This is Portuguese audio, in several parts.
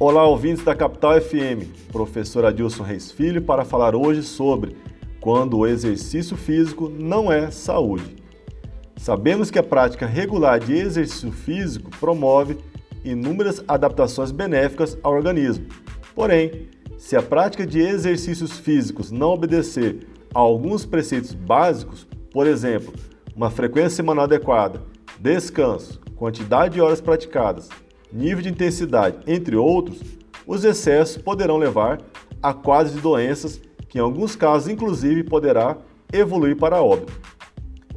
Olá, ouvintes da Capital FM. Professor Adilson Reis Filho para falar hoje sobre quando o exercício físico não é saúde. Sabemos que a prática regular de exercício físico promove inúmeras adaptações benéficas ao organismo. Porém, se a prática de exercícios físicos não obedecer a alguns preceitos básicos, por exemplo, uma frequência semanal adequada, descanso, quantidade de horas praticadas, nível de intensidade, entre outros, os excessos poderão levar a quadros de doenças que, em alguns casos, inclusive, poderá evoluir para óbito.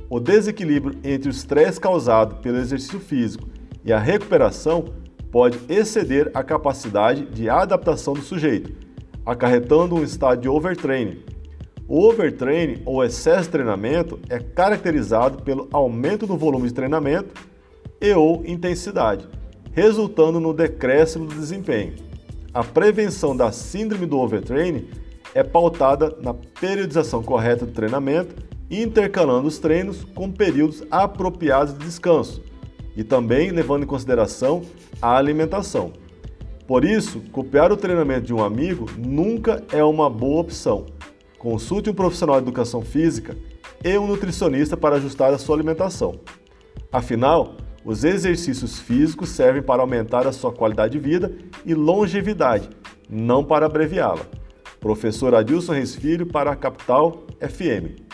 O desequilíbrio entre o estresse causado pelo exercício físico e a recuperação pode exceder a capacidade de adaptação do sujeito, acarretando um estado de overtraining. O overtraining ou excesso de treinamento é caracterizado pelo aumento do volume de treinamento e ou intensidade resultando no decréscimo do desempenho. A prevenção da síndrome do overtraining é pautada na periodização correta do treinamento, intercalando os treinos com períodos apropriados de descanso e também levando em consideração a alimentação. Por isso, copiar o treinamento de um amigo nunca é uma boa opção. Consulte um profissional de educação física e um nutricionista para ajustar a sua alimentação. Afinal, os exercícios físicos servem para aumentar a sua qualidade de vida e longevidade, não para abreviá-la. Professor Adilson Reis Filho para a Capital FM.